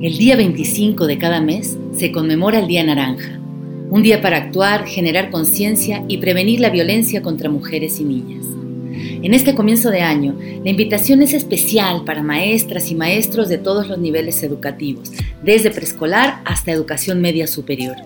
El día 25 de cada mes se conmemora el Día Naranja, un día para actuar, generar conciencia y prevenir la violencia contra mujeres y niñas. En este comienzo de año, la invitación es especial para maestras y maestros de todos los niveles educativos, desde preescolar hasta educación media superior.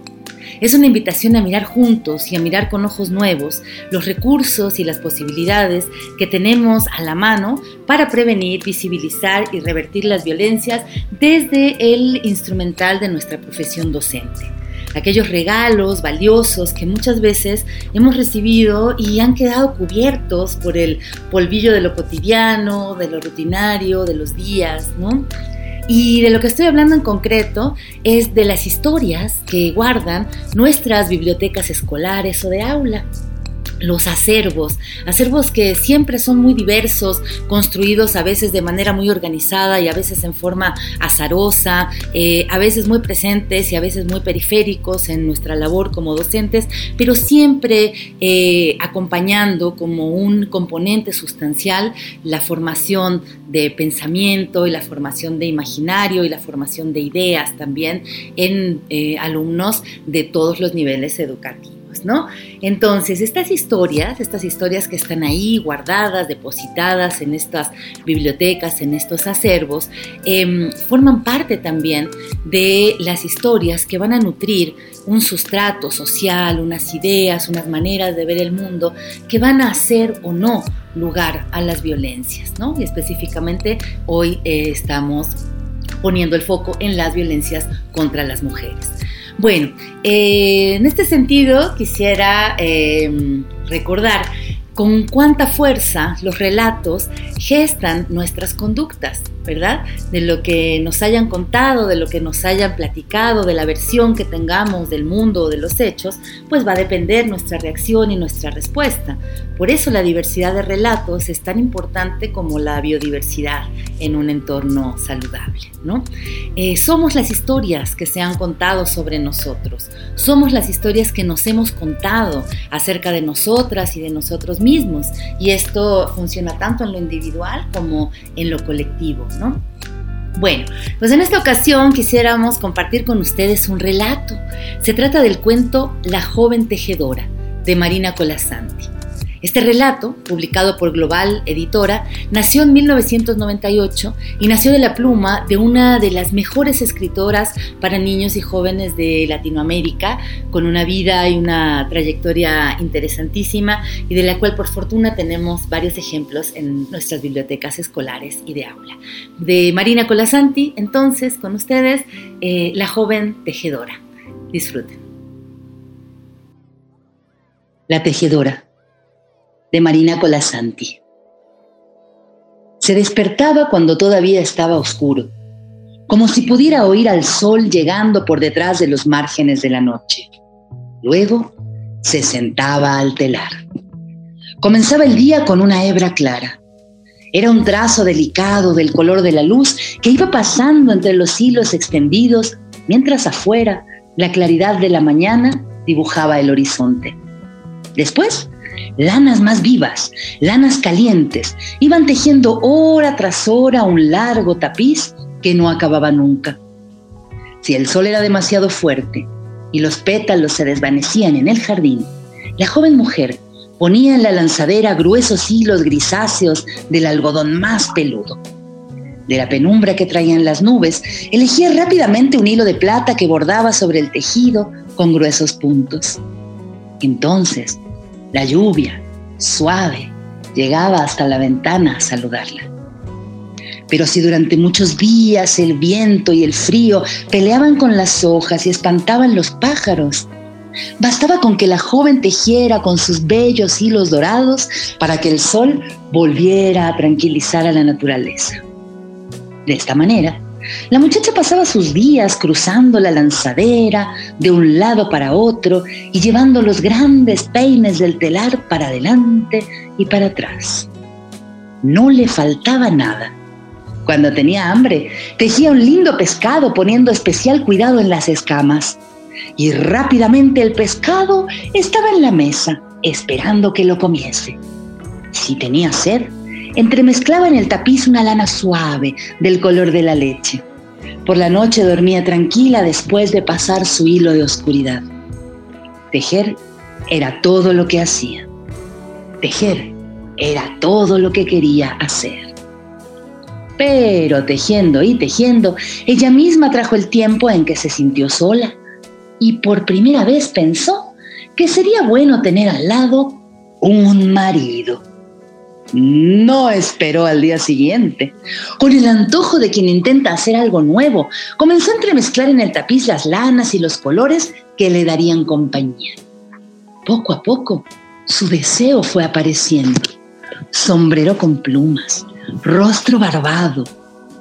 Es una invitación a mirar juntos y a mirar con ojos nuevos los recursos y las posibilidades que tenemos a la mano para prevenir, visibilizar y revertir las violencias desde el instrumental de nuestra profesión docente aquellos regalos valiosos que muchas veces hemos recibido y han quedado cubiertos por el polvillo de lo cotidiano, de lo rutinario, de los días, ¿no? Y de lo que estoy hablando en concreto es de las historias que guardan nuestras bibliotecas escolares o de aula los acervos, acervos que siempre son muy diversos, construidos a veces de manera muy organizada y a veces en forma azarosa, eh, a veces muy presentes y a veces muy periféricos en nuestra labor como docentes, pero siempre eh, acompañando como un componente sustancial la formación de pensamiento y la formación de imaginario y la formación de ideas también en eh, alumnos de todos los niveles educativos. ¿No? Entonces, estas historias, estas historias que están ahí guardadas, depositadas en estas bibliotecas, en estos acervos, em, forman parte también de las historias que van a nutrir un sustrato social, unas ideas, unas maneras de ver el mundo que van a hacer o no lugar a las violencias, ¿no? Y específicamente hoy eh, estamos poniendo el foco en las violencias contra las mujeres. Bueno, eh, en este sentido quisiera em, recordar con cuánta fuerza los relatos gestan nuestras conductas. ¿Verdad? De lo que nos hayan contado, de lo que nos hayan platicado, de la versión que tengamos del mundo o de los hechos, pues va a depender nuestra reacción y nuestra respuesta. Por eso la diversidad de relatos es tan importante como la biodiversidad en un entorno saludable, ¿no? Eh, somos las historias que se han contado sobre nosotros, somos las historias que nos hemos contado acerca de nosotras y de nosotros mismos, y esto funciona tanto en lo individual como en lo colectivo. Bueno, pues en esta ocasión quisiéramos compartir con ustedes un relato. Se trata del cuento La joven tejedora de Marina Colasanti. Este relato, publicado por Global Editora, nació en 1998 y nació de la pluma de una de las mejores escritoras para niños y jóvenes de Latinoamérica, con una vida y una trayectoria interesantísima y de la cual por fortuna tenemos varios ejemplos en nuestras bibliotecas escolares y de aula. De Marina Colasanti, entonces, con ustedes, eh, La joven tejedora. Disfruten. La tejedora de Marina Colasanti. Se despertaba cuando todavía estaba oscuro, como si pudiera oír al sol llegando por detrás de los márgenes de la noche. Luego se sentaba al telar. Comenzaba el día con una hebra clara. Era un trazo delicado del color de la luz que iba pasando entre los hilos extendidos, mientras afuera la claridad de la mañana dibujaba el horizonte. Después lanas más vivas, lanas calientes, iban tejiendo hora tras hora un largo tapiz que no acababa nunca. Si el sol era demasiado fuerte y los pétalos se desvanecían en el jardín, la joven mujer ponía en la lanzadera gruesos hilos grisáceos del algodón más peludo. De la penumbra que traían las nubes, elegía rápidamente un hilo de plata que bordaba sobre el tejido con gruesos puntos. Entonces, la lluvia, suave, llegaba hasta la ventana a saludarla. Pero si durante muchos días el viento y el frío peleaban con las hojas y espantaban los pájaros, bastaba con que la joven tejiera con sus bellos hilos dorados para que el sol volviera a tranquilizar a la naturaleza. De esta manera, la muchacha pasaba sus días cruzando la lanzadera de un lado para otro y llevando los grandes peines del telar para adelante y para atrás. No le faltaba nada. Cuando tenía hambre, tejía un lindo pescado poniendo especial cuidado en las escamas. Y rápidamente el pescado estaba en la mesa, esperando que lo comiese. Si tenía sed, entremezclaba en el tapiz una lana suave del color de la leche. Por la noche dormía tranquila después de pasar su hilo de oscuridad. Tejer era todo lo que hacía. Tejer era todo lo que quería hacer. Pero tejiendo y tejiendo, ella misma trajo el tiempo en que se sintió sola y por primera vez pensó que sería bueno tener al lado un marido. No esperó al día siguiente. Con el antojo de quien intenta hacer algo nuevo, comenzó a entremezclar en el tapiz las lanas y los colores que le darían compañía. Poco a poco, su deseo fue apareciendo. Sombrero con plumas, rostro barbado,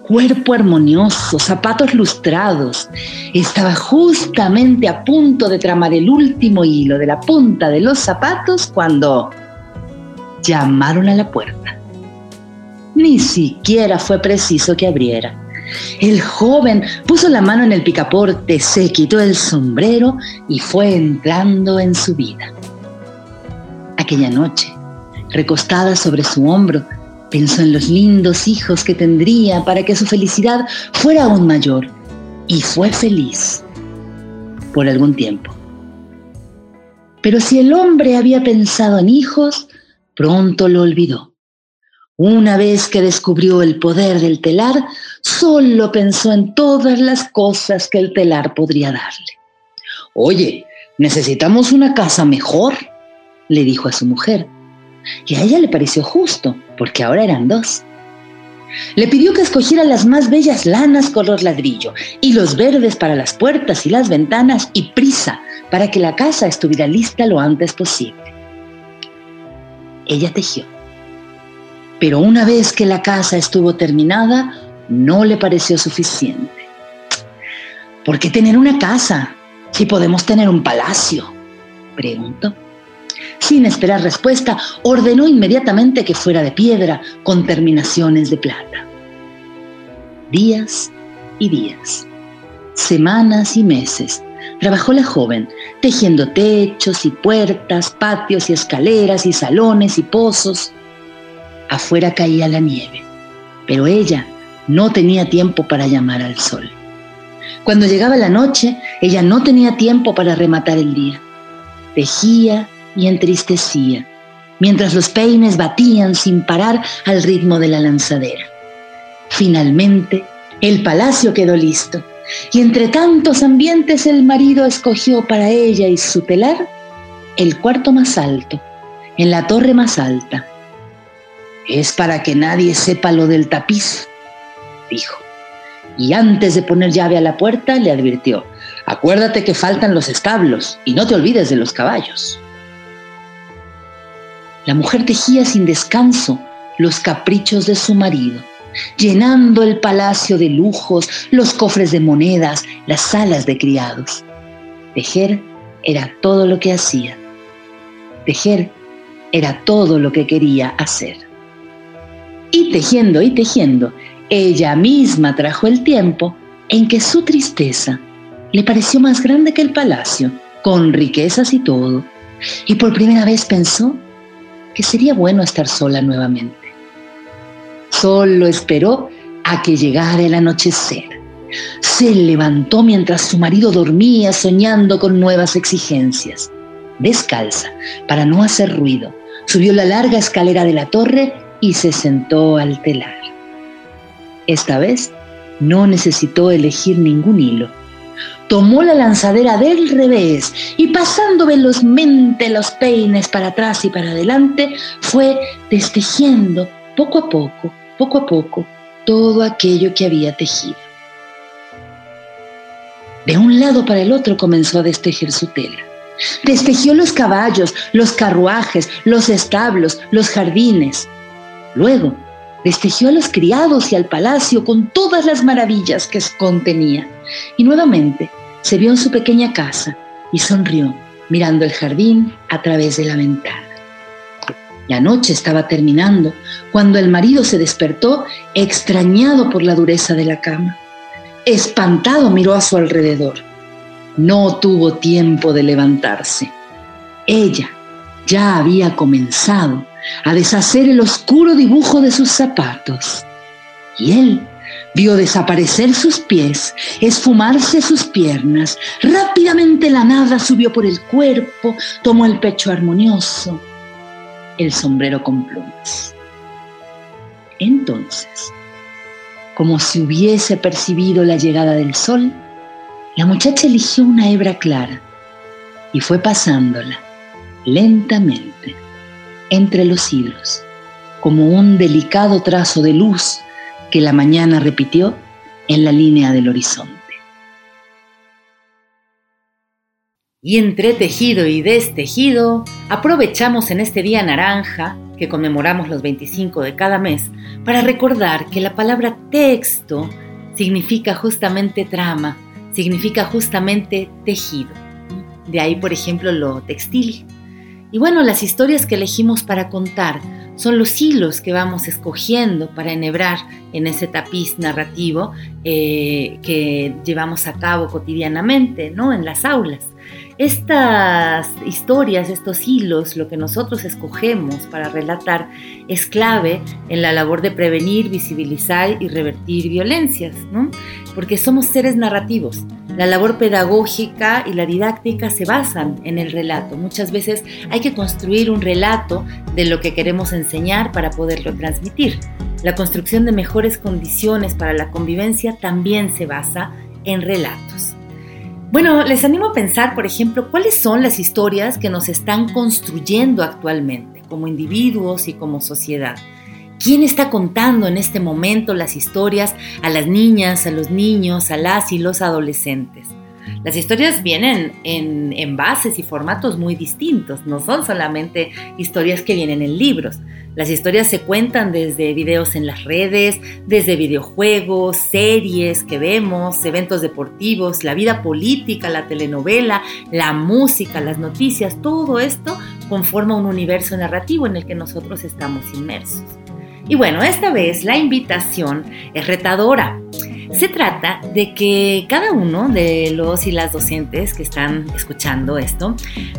cuerpo armonioso, zapatos lustrados. Estaba justamente a punto de tramar el último hilo de la punta de los zapatos cuando llamaron a la puerta. Ni siquiera fue preciso que abriera. El joven puso la mano en el picaporte, se quitó el sombrero y fue entrando en su vida. Aquella noche, recostada sobre su hombro, pensó en los lindos hijos que tendría para que su felicidad fuera aún mayor y fue feliz por algún tiempo. Pero si el hombre había pensado en hijos, pronto lo olvidó. Una vez que descubrió el poder del telar, solo pensó en todas las cosas que el telar podría darle. Oye, necesitamos una casa mejor, le dijo a su mujer. Y a ella le pareció justo, porque ahora eran dos. Le pidió que escogiera las más bellas lanas color ladrillo y los verdes para las puertas y las ventanas y prisa para que la casa estuviera lista lo antes posible ella tejió. Pero una vez que la casa estuvo terminada, no le pareció suficiente. ¿Por qué tener una casa si podemos tener un palacio? Preguntó. Sin esperar respuesta, ordenó inmediatamente que fuera de piedra con terminaciones de plata. Días y días, semanas y meses Trabajó la joven, tejiendo techos y puertas, patios y escaleras y salones y pozos. Afuera caía la nieve, pero ella no tenía tiempo para llamar al sol. Cuando llegaba la noche, ella no tenía tiempo para rematar el día. Tejía y entristecía, mientras los peines batían sin parar al ritmo de la lanzadera. Finalmente, el palacio quedó listo y entre tantos ambientes el marido escogió para ella y su telar el cuarto más alto, en la torre más alta. Es para que nadie sepa lo del tapiz, dijo. Y antes de poner llave a la puerta le advirtió, acuérdate que faltan los establos y no te olvides de los caballos. La mujer tejía sin descanso los caprichos de su marido llenando el palacio de lujos, los cofres de monedas, las salas de criados. Tejer era todo lo que hacía. Tejer era todo lo que quería hacer. Y tejiendo y tejiendo, ella misma trajo el tiempo en que su tristeza le pareció más grande que el palacio, con riquezas y todo, y por primera vez pensó que sería bueno estar sola nuevamente. Solo esperó a que llegara el anochecer. Se levantó mientras su marido dormía soñando con nuevas exigencias. Descalza, para no hacer ruido, subió la larga escalera de la torre y se sentó al telar. Esta vez no necesitó elegir ningún hilo. Tomó la lanzadera del revés y pasando velozmente los peines para atrás y para adelante, fue destejiendo poco a poco poco a poco todo aquello que había tejido. De un lado para el otro comenzó a destejer su tela. Destejió los caballos, los carruajes, los establos, los jardines. Luego, destejió a los criados y al palacio con todas las maravillas que contenía. Y nuevamente se vio en su pequeña casa y sonrió mirando el jardín a través de la ventana. La noche estaba terminando cuando el marido se despertó extrañado por la dureza de la cama. Espantado miró a su alrededor. No tuvo tiempo de levantarse. Ella ya había comenzado a deshacer el oscuro dibujo de sus zapatos. Y él Vio desaparecer sus pies, esfumarse sus piernas. Rápidamente la nada subió por el cuerpo, tomó el pecho armonioso, el sombrero con plumas. Entonces, como si hubiese percibido la llegada del sol, la muchacha eligió una hebra clara y fue pasándola lentamente entre los hilos, como un delicado trazo de luz que la mañana repitió en la línea del horizonte. Y entre tejido y destejido, aprovechamos en este día naranja, que conmemoramos los 25 de cada mes, para recordar que la palabra texto significa justamente trama, significa justamente tejido. De ahí, por ejemplo, lo textil. Y bueno, las historias que elegimos para contar son los hilos que vamos escogiendo para enhebrar en ese tapiz narrativo eh, que llevamos a cabo cotidianamente, ¿no? En las aulas. Estas historias, estos hilos, lo que nosotros escogemos para relatar, es clave en la labor de prevenir, visibilizar y revertir violencias, ¿no? Porque somos seres narrativos. La labor pedagógica y la didáctica se basan en el relato. Muchas veces hay que construir un relato de lo que queremos enseñar para poderlo transmitir. La construcción de mejores condiciones para la convivencia también se basa en relatos. Bueno, les animo a pensar, por ejemplo, cuáles son las historias que nos están construyendo actualmente como individuos y como sociedad. ¿Quién está contando en este momento las historias a las niñas, a los niños, a las y los adolescentes? Las historias vienen en, en, bases y formatos muy distintos, no son solamente historias que vienen en libros. Las historias se cuentan desde videos en las redes, desde videojuegos, series que vemos, eventos deportivos, la vida política, la telenovela, la música, las noticias, todo esto conforma un universo narrativo en el que nosotros estamos inmersos. Y bueno, esta vez la invitación es retadora. Se trata de que cada uno de los y las docentes que están escuchando esto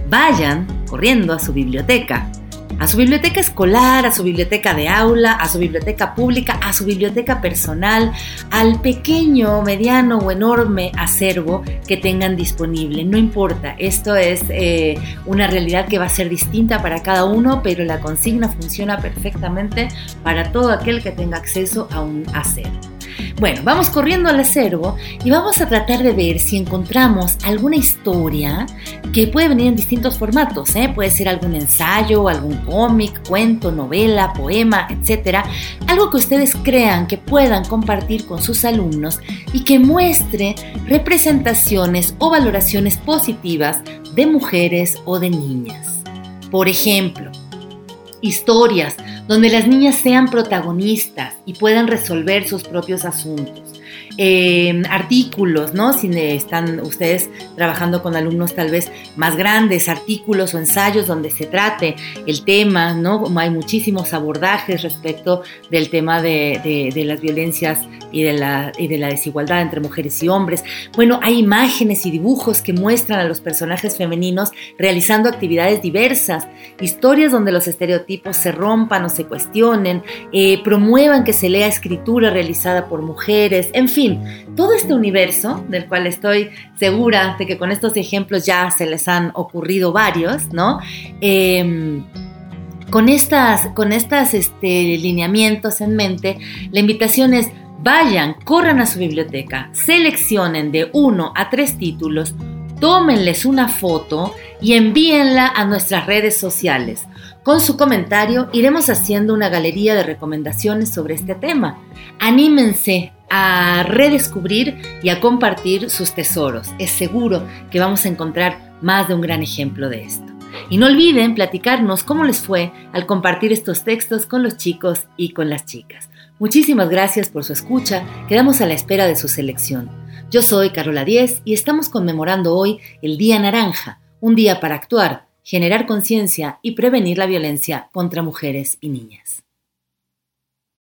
vayan corriendo a su biblioteca, a su biblioteca escolar, a su biblioteca de aula, a su biblioteca pública, a su biblioteca personal, al pequeño, mediano o enorme acervo que tengan disponible. No importa, esto es eh, una realidad que va a ser distinta para cada uno, pero la consigna funciona perfectamente para todo aquel que tenga acceso a un acervo. Bueno, vamos corriendo al acervo y vamos a tratar de ver si encontramos alguna historia que puede venir en distintos formatos. ¿eh? Puede ser algún ensayo, algún cómic, cuento, novela, poema, etc. Algo que ustedes crean que puedan compartir con sus alumnos y que muestre representaciones o valoraciones positivas de mujeres o de niñas. Por ejemplo, historias donde las niñas sean protagonistas y puedan resolver sus propios asuntos. Eh, artículos, ¿no? Si están ustedes trabajando con alumnos tal vez más grandes, artículos o ensayos donde se trate el tema, ¿no? Hay muchísimos abordajes respecto del tema de, de las violencias y de, la, y de la desigualdad entre mujeres y hombres. Bueno, hay imágenes y dibujos que muestran a los personajes femeninos realizando actividades diversas, historias donde los estereotipos se rompan o se cuestionen, eh, promuevan que se lea escritura realizada por mujeres, en fin, todo este universo del cual estoy segura de que con estos ejemplos ya se les han ocurrido varios, ¿no? Em, con estas, con estas este, lineamientos en mente, la invitación es Vayan, corran a su biblioteca, seleccionen de uno a tres títulos, tómenles una foto y envíenla a nuestras redes sociales. Con su comentario iremos haciendo una galería de recomendaciones sobre este tema. Anímense a redescubrir y a compartir sus tesoros. Es seguro que vamos a encontrar más de un gran ejemplo de esto. Y no olviden platicarnos cómo les fue al compartir estos textos con los chicos y con las chicas. Muchísimas gracias por su escucha, quedamos a la espera de su selección. Yo soy Carola Díez y estamos conmemorando hoy el Día Naranja, un día para actuar, generar conciencia y prevenir la violencia contra mujeres y niñas.